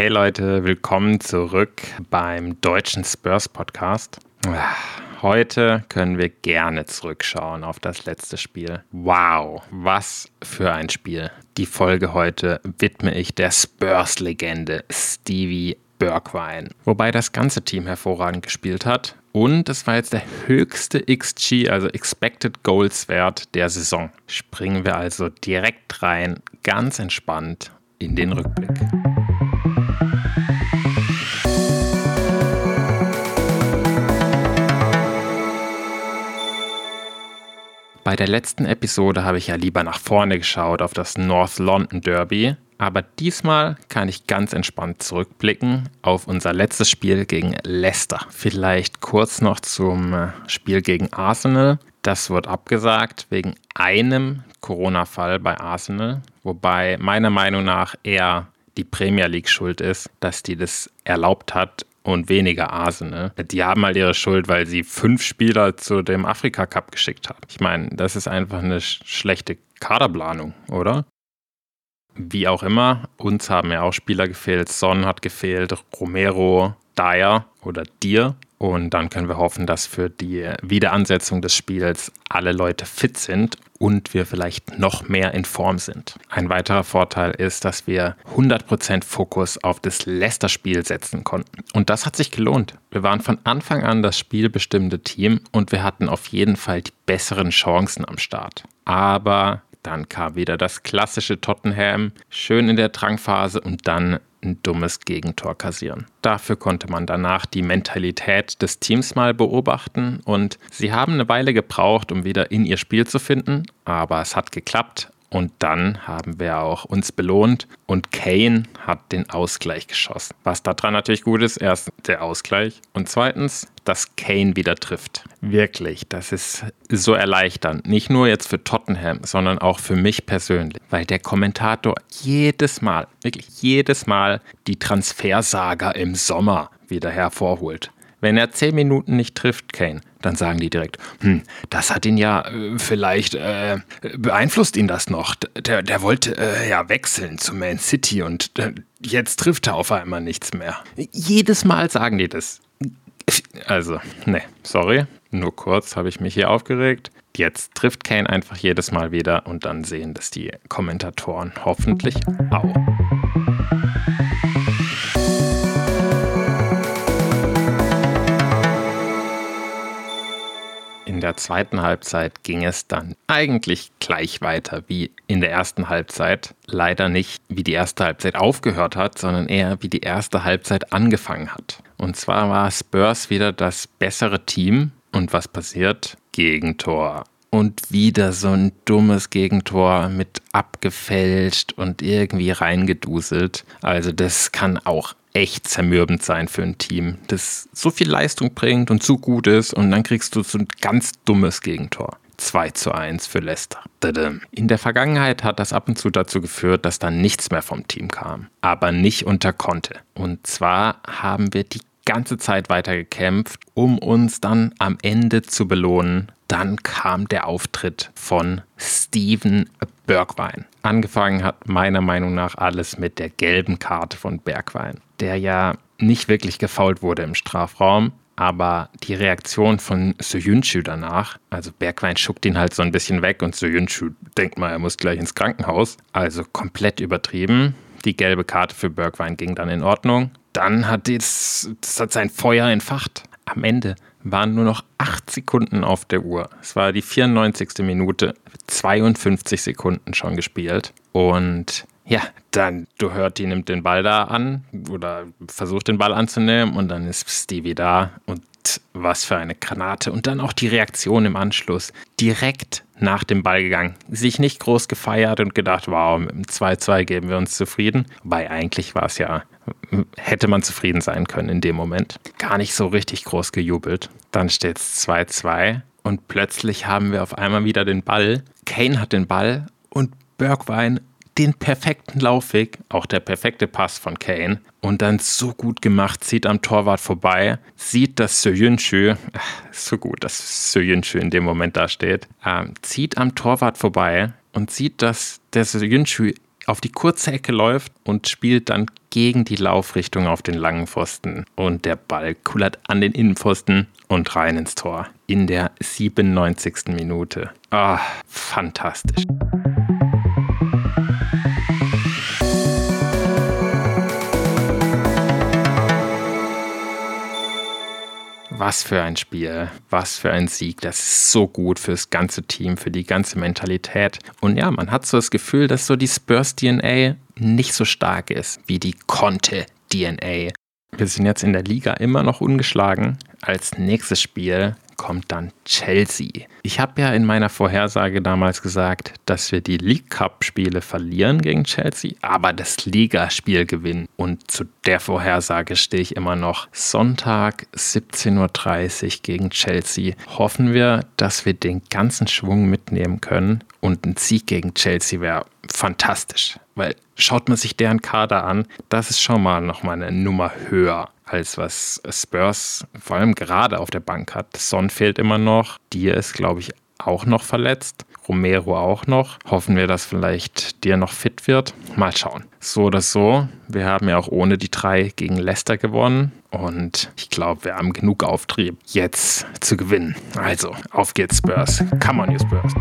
Hey Leute, willkommen zurück beim deutschen Spurs Podcast. Heute können wir gerne zurückschauen auf das letzte Spiel. Wow, was für ein Spiel. Die Folge heute widme ich der Spurs-Legende Stevie Bergwijn. Wobei das ganze Team hervorragend gespielt hat. Und es war jetzt der höchste XG, also Expected Goals Wert der Saison. Springen wir also direkt rein, ganz entspannt in den Rückblick. Bei der letzten Episode habe ich ja lieber nach vorne geschaut auf das North London Derby, aber diesmal kann ich ganz entspannt zurückblicken auf unser letztes Spiel gegen Leicester. Vielleicht kurz noch zum äh, Spiel gegen Arsenal. Das wird abgesagt wegen einem Corona-Fall bei Arsenal, wobei meiner Meinung nach eher die Premier League schuld ist, dass die das erlaubt hat und weniger Arsenal. Die haben halt ihre Schuld, weil sie fünf Spieler zu dem Afrika Cup geschickt haben. Ich meine, das ist einfach eine schlechte Kaderplanung, oder? Wie auch immer, uns haben ja auch Spieler gefehlt. Son hat gefehlt, Romero, Dyer oder Dir. Und dann können wir hoffen, dass für die Wiederansetzung des Spiels alle Leute fit sind und wir vielleicht noch mehr in Form sind. Ein weiterer Vorteil ist, dass wir 100% Fokus auf das Leicester-Spiel setzen konnten. Und das hat sich gelohnt. Wir waren von Anfang an das spielbestimmende Team und wir hatten auf jeden Fall die besseren Chancen am Start. Aber dann kam wieder das klassische Tottenham, schön in der Drangphase und dann ein dummes Gegentor kassieren. Dafür konnte man danach die Mentalität des Teams mal beobachten und sie haben eine Weile gebraucht, um wieder in ihr Spiel zu finden, aber es hat geklappt und dann haben wir auch uns belohnt und Kane hat den Ausgleich geschossen. Was daran natürlich gut ist, erstens der Ausgleich und zweitens, dass Kane wieder trifft. Wirklich, das ist so erleichternd. Nicht nur jetzt für Tottenham, sondern auch für mich persönlich. Weil der Kommentator jedes Mal, wirklich jedes Mal die Transfersaga im Sommer wieder hervorholt. Wenn er zehn Minuten nicht trifft, Kane, dann sagen die direkt, hm, das hat ihn ja äh, vielleicht äh, beeinflusst ihn das noch. Der, der wollte äh, ja wechseln zu Man City und äh, jetzt trifft er auf einmal nichts mehr. Jedes Mal sagen die das. Also, ne, sorry, nur kurz habe ich mich hier aufgeregt. Jetzt trifft Kane einfach jedes Mal wieder und dann sehen das die Kommentatoren hoffentlich auch. In der zweiten Halbzeit ging es dann eigentlich gleich weiter wie in der ersten Halbzeit. Leider nicht, wie die erste Halbzeit aufgehört hat, sondern eher wie die erste Halbzeit angefangen hat. Und zwar war Spurs wieder das bessere Team. Und was passiert? Gegentor. Und wieder so ein dummes Gegentor mit abgefälscht und irgendwie reingeduselt. Also das kann auch echt zermürbend sein für ein Team, das so viel Leistung bringt und so gut ist und dann kriegst du so ein ganz dummes Gegentor. 2 zu 1 für Leicester. In der Vergangenheit hat das ab und zu dazu geführt, dass dann nichts mehr vom Team kam, aber nicht unter Konte. Und zwar haben wir die ganze Zeit weiter gekämpft, um uns dann am Ende zu belohnen. Dann kam der Auftritt von Steven Bergwein. Angefangen hat meiner Meinung nach alles mit der gelben Karte von Bergwein der ja nicht wirklich gefault wurde im Strafraum. Aber die Reaktion von Soyuncu danach, also Bergwein schuckt ihn halt so ein bisschen weg und Soyuncu denkt mal, er muss gleich ins Krankenhaus. Also komplett übertrieben. Die gelbe Karte für Bergwein ging dann in Ordnung. Dann hat das, das hat sein Feuer entfacht. Am Ende waren nur noch acht Sekunden auf der Uhr. Es war die 94. Minute, 52 Sekunden schon gespielt. Und ja, dann, du hört, die nimmt den Ball da an oder versucht den Ball anzunehmen und dann ist Stevie da und was für eine Granate. Und dann auch die Reaktion im Anschluss. Direkt nach dem Ball gegangen. Sich nicht groß gefeiert und gedacht, wow, mit dem 2-2 geben wir uns zufrieden. Weil eigentlich war es ja, hätte man zufrieden sein können in dem Moment. Gar nicht so richtig groß gejubelt. Dann steht es 2-2 und plötzlich haben wir auf einmal wieder den Ball. Kane hat den Ball und Bergwein den perfekten Laufweg, auch der perfekte Pass von Kane und dann so gut gemacht, zieht am Torwart vorbei, sieht, dass Soyuncu, so gut, dass Soyuncu in dem Moment da steht, äh, zieht am Torwart vorbei und sieht, dass der Soyuncu auf die kurze Ecke läuft und spielt dann gegen die Laufrichtung auf den langen Pfosten. Und der Ball kullert an den Innenpfosten und rein ins Tor. In der 97. Minute. Ah, fantastisch. Was für ein Spiel, was für ein Sieg. Das ist so gut fürs ganze Team, für die ganze Mentalität. Und ja, man hat so das Gefühl, dass so die Spurs-DNA nicht so stark ist wie die Conte-DNA. Wir sind jetzt in der Liga immer noch ungeschlagen. Als nächstes Spiel kommt dann Chelsea. Ich habe ja in meiner Vorhersage damals gesagt, dass wir die League Cup-Spiele verlieren gegen Chelsea, aber das Ligaspiel gewinnen. Und zu der Vorhersage stehe ich immer noch. Sonntag 17.30 Uhr gegen Chelsea. Hoffen wir, dass wir den ganzen Schwung mitnehmen können und ein Sieg gegen Chelsea wäre fantastisch. Weil schaut man sich deren Kader an, das ist schon mal nochmal eine Nummer höher als was Spurs vor allem gerade auf der Bank hat. Son fehlt immer noch. Dir ist, glaube ich, auch noch verletzt. Romero auch noch. Hoffen wir, dass vielleicht dir noch fit wird. Mal schauen. So oder so, wir haben ja auch ohne die drei gegen Leicester gewonnen. Und ich glaube, wir haben genug Auftrieb, jetzt zu gewinnen. Also, auf geht's, Spurs. Come on, you Spurs.